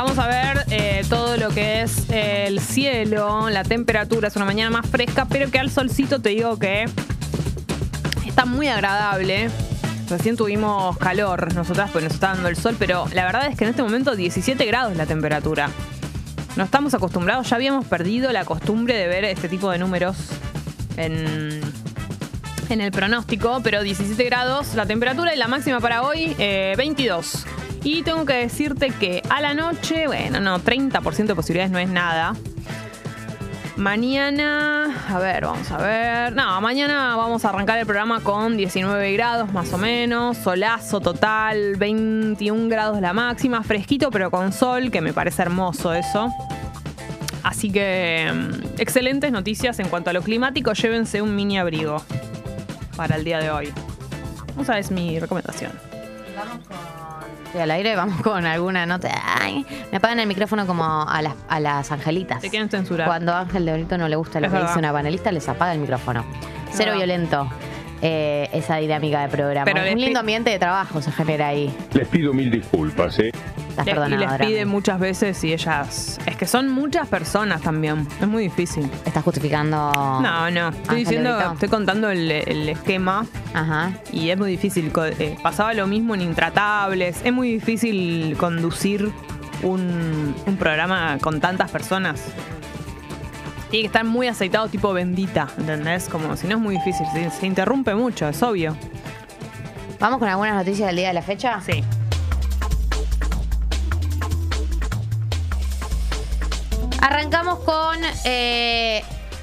Vamos a ver eh, todo lo que es el cielo, la temperatura. Es una mañana más fresca, pero que al solcito te digo que está muy agradable. Recién tuvimos calor nosotras, pues nos está dando el sol, pero la verdad es que en este momento 17 grados la temperatura. No estamos acostumbrados, ya habíamos perdido la costumbre de ver este tipo de números en, en el pronóstico, pero 17 grados la temperatura y la máxima para hoy, eh, 22. Y tengo que decirte que a la noche, bueno, no, 30% de posibilidades no es nada. Mañana, a ver, vamos a ver. No, mañana vamos a arrancar el programa con 19 grados más o menos, solazo total, 21 grados la máxima, fresquito pero con sol, que me parece hermoso eso. Así que mm, excelentes noticias en cuanto a lo climático, llévense un mini abrigo para el día de hoy. Esa es mi recomendación. Vamos con. Estoy al aire, vamos con alguna nota. Ay, me apagan el micrófono como a las, a las angelitas. Te quieren censurar. Cuando a Ángel de Brito no le gusta lo Es que verdad. dice una panelista, les apaga el micrófono. Cero verdad. violento. eh, esa dinámica de programa. Pero les Un lindo pi- ambiente de trabajo se genera ahí. Les pido mil disculpas, ¿eh? Le- y les pide muchas veces y ellas. Es que son muchas personas también. Es muy difícil. ¿Estás justificando? No, no. Estoy Ángel diciendo, Brito? estoy contando el, el esquema Ajá. y es muy difícil. Co- eh, pasaba lo mismo en Intratables. Es muy difícil conducir un, un programa con tantas personas. Tiene que estar muy aceitado, tipo bendita, ¿entendés? Como si no es muy difícil. Se, se interrumpe mucho, es obvio. ¿Vamos con algunas noticias del día de la fecha? Sí. Arrancamos con eh,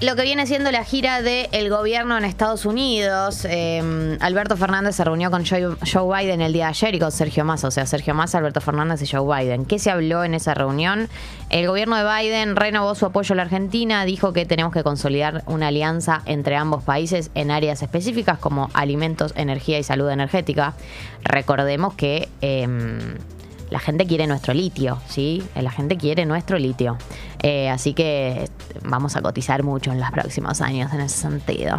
lo que viene siendo la gira del gobierno en Estados Unidos. Eh, Alberto Fernández se reunió con Joe, Joe Biden el día de ayer y con Sergio Massa, o sea, Sergio Massa, Alberto Fernández y Joe Biden. ¿Qué se habló en esa reunión? El gobierno de Biden renovó su apoyo a la Argentina, dijo que tenemos que consolidar una alianza entre ambos países en áreas específicas como alimentos, energía y salud energética. Recordemos que... em, la gente quiere nuestro litio, ¿sí? La gente quiere nuestro litio. Eh, así que vamos a cotizar mucho en los próximos años en ese sentido.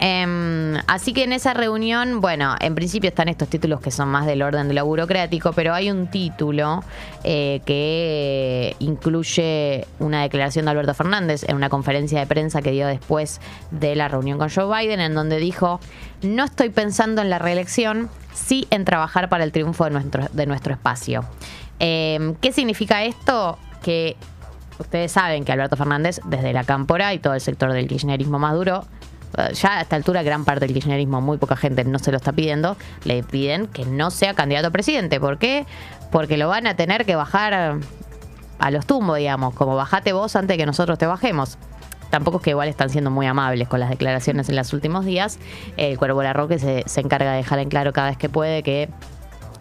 Em, así que en esa reunión, bueno, en principio están estos títulos que son más del orden de lo burocrático, pero hay un título eh, que incluye una declaración de Alberto Fernández en una conferencia de prensa que dio después de la reunión con Joe Biden, en donde dijo, no estoy pensando en la reelección, sí en trabajar para el triunfo de nuestro, espacio. Eh, ¿Qué significa esto? Que ustedes saben que Alberto Fernández, desde la cámpora y todo el sector del kirchnerismo más duro, ya a esta altura gran parte del kirchnerismo, muy poca gente no se lo está pidiendo, le piden que no sea candidato a presidente. ¿Por qué? Porque lo van a tener que bajar a los tumbos, digamos, como bajate vos antes de que nosotros te bajemos. Tampoco es que igual están siendo muy amables con las declaraciones en los últimos días. El Cuervo Larroque se, se encarga de dejar en claro cada vez que puede que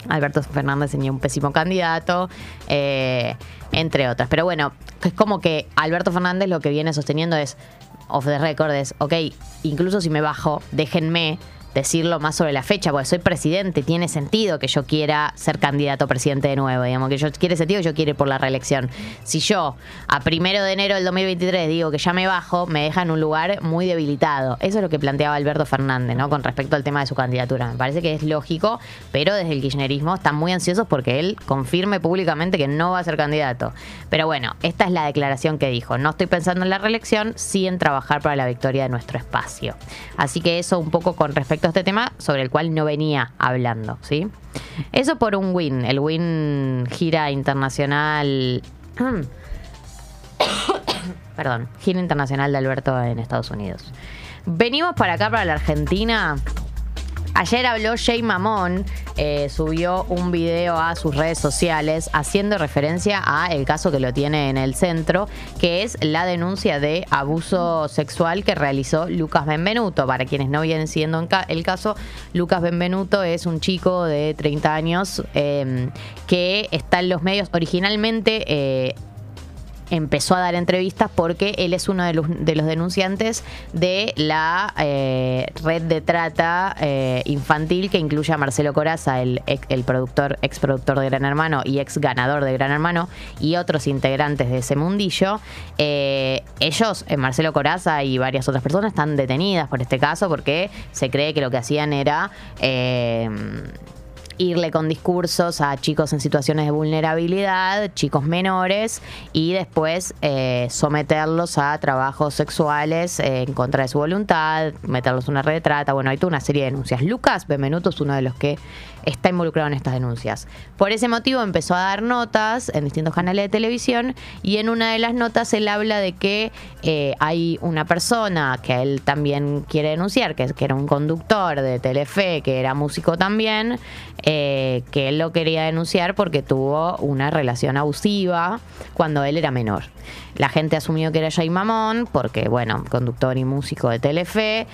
Alberto Fernández tenía un pésimo candidato, eh, entre otras. Pero bueno, es como que Alberto Fernández lo que viene sosteniendo es, off the record, es, ok, incluso si me bajo, déjenme decirlo más sobre la fecha, porque soy presidente, tiene sentido que yo quiera ser candidato a presidente de nuevo, digamos, que yo quiere sentido yo quiero por la reelección. Si yo a primero de enero del 2023 digo que ya me bajo, me deja en un lugar muy debilitado. Eso es lo que planteaba Alberto Fernández, ¿no? Con respecto al tema de su candidatura. Me parece que es lógico, pero desde el kirchnerismo están muy ansiosos porque él confirme públicamente que no va a ser candidato. Pero bueno, esta es la declaración que dijo. No estoy pensando en la reelección, sí en trabajar para la victoria de nuestro espacio. Así que eso un poco con respecto este tema sobre el cual no venía hablando, ¿sí? Eso por un win, el win gira internacional... Perdón, gira internacional de Alberto en Estados Unidos. Venimos para acá, para la Argentina. Ayer habló Jay Mamón, eh, subió un video a sus redes sociales haciendo referencia a el caso que lo tiene en el centro, que es la denuncia de abuso sexual que realizó Lucas Benvenuto. Para quienes no vienen siguiendo el caso, Lucas Benvenuto es un chico de 30 años eh, que está en los medios originalmente. Empezó a dar entrevistas porque él es uno de los, de los denunciantes de la eh, red de trata eh, infantil que incluye a Marcelo Coraza, el, el productor, ex productor de Gran Hermano y ex ganador de Gran Hermano, y otros integrantes de ese mundillo. Eh, ellos, Marcelo Coraza y varias otras personas, están detenidas por este caso porque se cree que lo que hacían era... irle con discursos a chicos en situaciones de vulnerabilidad, chicos menores, y después eh, someterlos a trabajos sexuales eh, en contra de su voluntad, meterlos en una red de trata. Bueno, hay toda una serie de denuncias. Lucas Benvenuto es uno de los que está involucrado en estas denuncias. Por ese motivo empezó a dar notas en distintos canales de televisión y en una de las notas él habla de que eh, hay una persona que él también quiere denunciar, que, era un conductor de Telefe, que era músico también, eh, que él lo quería denunciar porque tuvo una relación abusiva cuando él era menor. La gente asumió que era Jay Mamón, porque, bueno, conductor y músico de Telefe.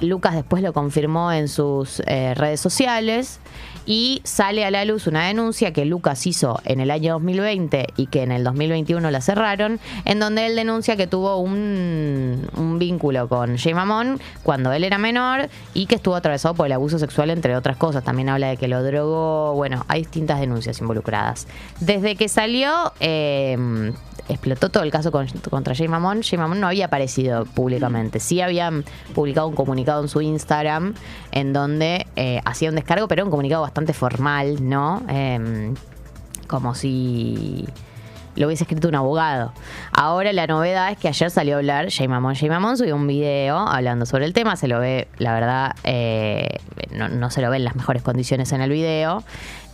Lucas después lo confirmó en sus eh, redes sociales y sale a la luz una denuncia que Lucas hizo en el año 2020 y que en el 2021 la cerraron, en donde él denuncia que tuvo un, vínculo con Jay cuando él era menor y que estuvo atravesado por el abuso sexual, entre otras cosas. También habla de que lo drogó. Bueno, hay distintas denuncias involucradas. Desde que salió, eh, explotó todo el caso con- contra Jay Mamón. Jay Mamón no había aparecido públicamente. Sí habían publicado un comunicado en su Instagram en donde eh, hacía un descargo, pero un comunicado bastante formal, ¿no? Em, como si lo hubiese escrito un abogado. Ahora la novedad es que ayer salió a hablar Jay Mamón. Jay Mamón subió un video hablando sobre el tema. Se lo ve, la verdad, eh, no, no se lo ve en las mejores condiciones en el video.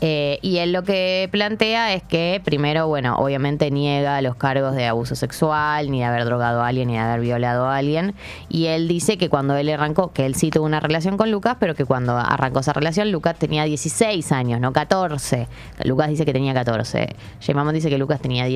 Eh, y él lo que plantea es que, primero, bueno, obviamente niega los cargos de abuso sexual, ni de haber drogado a alguien, ni de haber violado a alguien. Y él dice que cuando él arrancó, que él sí tuvo una relación con Lucas, pero que cuando arrancó esa relación, Lucas tenía 16 años, no 14. Lucas dice que tenía 14. Jay Mamón dice que Lucas tenía 16.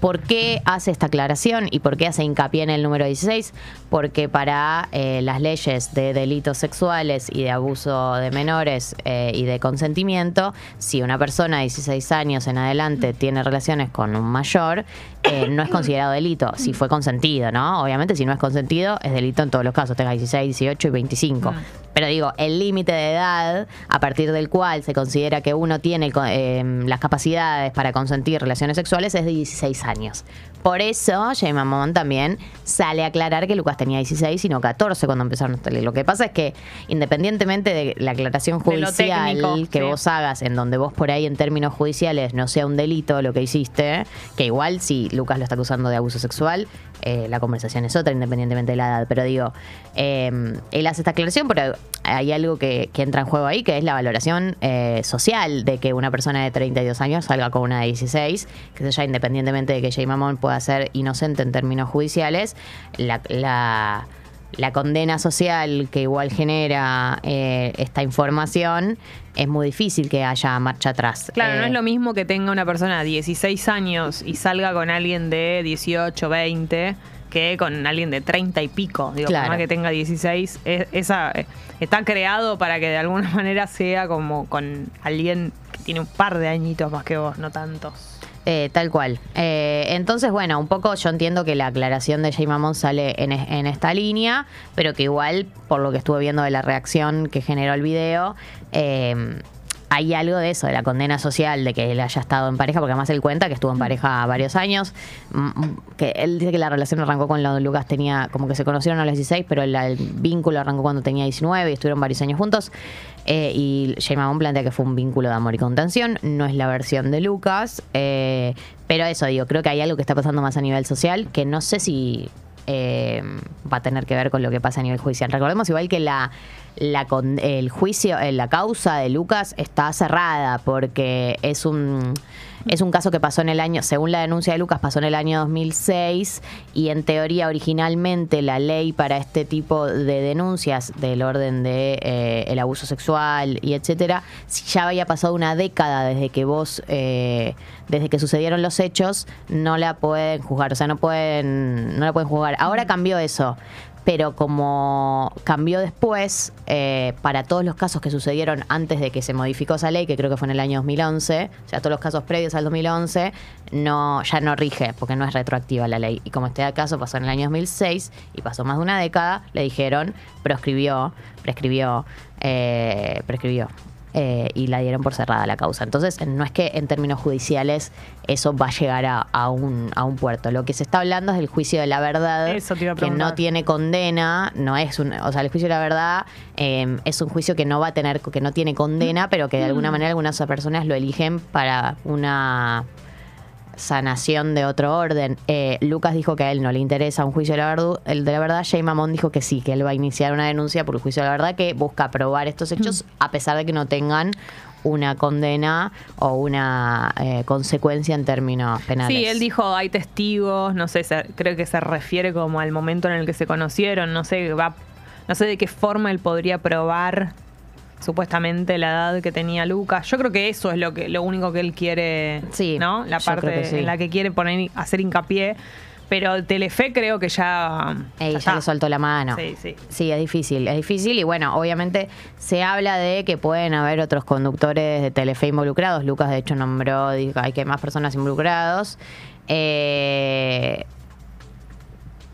¿Por qué hace esta aclaración y por qué hace hincapié en el número 16? Porque para eh, las leyes de delitos sexuales y de abuso de menores eh, y de consentimiento, si una persona de 16 años en adelante tiene relaciones con un mayor, eh, no es considerado delito, si fue consentido, ¿no? Obviamente si no es consentido, es delito en todos los casos, tenga 16, 18 y 25. Pero digo, el límite de edad a partir del cual se considera que uno tiene eh, las capacidades para consentir relaciones sexuales es de 16 años. Por eso, Jay Mamón también sale a aclarar que Lucas tenía 16 y no 14 cuando empezaron a. Lo que pasa es que, independientemente de la aclaración judicial técnico, que sí. vos hagas, en donde vos por ahí en términos judiciales no sea un delito lo que hiciste, que igual si Lucas lo está acusando de abuso sexual, eh, la conversación es otra, independientemente de la edad. Pero digo, eh, él hace esta aclaración, pero hay algo que, entra en juego ahí, que es la valoración eh, social de que una persona de 32 años salga con una de 16, que ya independientemente de que Jay Mamón pueda ser inocente en términos judiciales, la... la la condena social que igual genera eh, esta información, es muy difícil que haya marcha atrás. Claro, no Eh, es lo mismo que tenga una persona de 16 años y salga con alguien de 18, 20 que con alguien de 30 y pico. Digo, Claro. por más que tenga 16, es- esa, eh, está creado para que de alguna manera sea como con alguien que tiene un par de añitos más que vos, no tantos. Eh, tal cual. Eh, entonces, bueno, un poco yo entiendo que la aclaración de Jay Mamón sale en, es- en esta línea, pero que igual, por lo que estuve viendo de la reacción que generó el video, eh, hay algo de eso, de la condena social, de que él haya estado en pareja, porque además él cuenta que estuvo en pareja varios años, mm, mm, que él dice que la relación arrancó cuando Lucas tenía, como que se conocieron a los 16, pero el, el vínculo arrancó cuando tenía 19 y estuvieron varios años juntos. Eh, y Jay plantea que fue un vínculo de amor y contención, no es la versión de Lucas, eh, pero eso digo, creo que hay algo que está pasando más a nivel social, que no sé si eh, va a tener que ver con lo que pasa a nivel judicial. Recordemos igual que la, la con- el juicio, eh, la causa de Lucas está cerrada porque es un es un caso que pasó en el año, según la denuncia de Lucas, pasó en el año 2006 y en teoría originalmente la ley para este tipo de denuncias del orden de eh, el abuso sexual y etcétera, si ya había pasado una década desde que vos eh, desde que sucedieron los hechos, no la pueden juzgar, o sea, no pueden no la pueden juzgar. Ahora cambió eso pero como cambió después, eh, para todos los casos que sucedieron antes de que se modificó esa ley, que creo que fue en el año 2011, o sea, todos los casos previos al 2011, no, ya no rige, porque no es retroactiva la ley. Y como este caso pasó en el año 2006 y pasó más de una década, le dijeron, proscribió, prescribió, eh, prescribió. Eh, y la dieron por cerrada la causa. Entonces, no es que en términos judiciales eso va a llegar a, a un, a un puerto. Lo que se está hablando es del juicio de la verdad, Eso te iba a que no tiene condena, no es un, o sea, el juicio de la verdad eh, es un juicio que no va a tener, que no tiene condena, pero que de alguna manera algunas personas lo eligen para una sanación de otro orden. Eh, Lucas dijo que a él no le interesa un juicio de la, verdu- el de la verdad. Jay Mamón dijo que sí, que él va a iniciar una denuncia por el juicio de la verdad que busca probar estos hechos a pesar de que no tengan una condena o una eh, consecuencia en términos penales. Sí, él dijo hay testigos, no sé, se- creo que se refiere como al momento en el que se conocieron, no sé, va, no sé de qué forma él podría probar supuestamente la edad que tenía Lucas. Yo creo que eso es lo que lo único que él quiere, Sí, ¿no? La parte sí. en la que quiere poner hacer hincapié, pero Telefe creo que ya, Ey, ya le soltó la mano. Sí, sí. Sí, es difícil, es difícil y bueno, obviamente se habla de que pueden haber otros conductores de Telefe involucrados. Lucas de hecho nombró, dijo hay que más personas involucrados. Eh,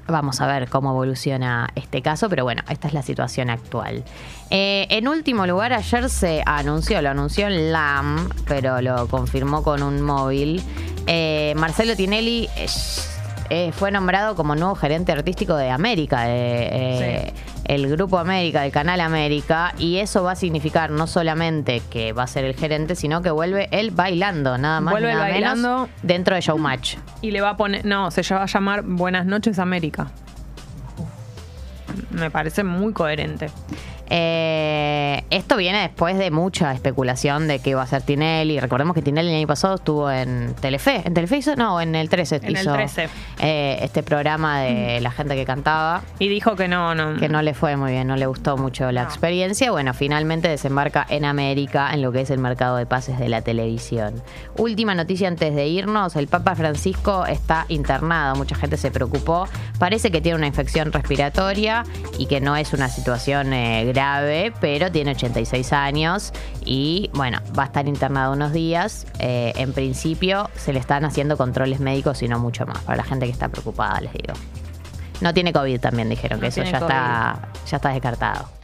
vamos a ver cómo evoluciona este caso, pero bueno, esta es la situación actual. Eh, en último lugar, ayer se anunció, lo anunció en LAM, pero lo confirmó con un móvil. Eh, Marcelo Tinelli eh, fue nombrado como nuevo gerente artístico de América, eh, el Grupo América, del Canal América, y eso va a significar no solamente que va a ser el gerente, sino que vuelve él bailando, nada más Vuelve bailando. menos, dentro de Showmatch. Y le va a poner, no, se va a llamar Buenas noches América. Me parece muy coherente. Eh, esto viene después de mucha especulación de que iba a ser Tinelli. Recordemos que Tinelli el año pasado estuvo en Telefe. ¿En Telefe hizo? No, en el 13 En el hizo 13. eh, este programa de la gente que cantaba. Y dijo que no, no. Que no le fue muy bien, no le gustó mucho la No. experiencia. Bueno, finalmente desembarca en América, en lo que es el mercado de pases de la televisión. Última noticia antes de irnos: el Papa Francisco está internado. Mucha gente se preocupó. Parece que tiene una infección respiratoria y que no es una situación eh, grave, pero tiene 86 años y bueno, va a estar internado unos días. Eh, en principio se le están haciendo controles médicos y no mucho más. Para la gente que está preocupada, les digo. No tiene COVID también, dijeron No que eso ya está, ya está descartado.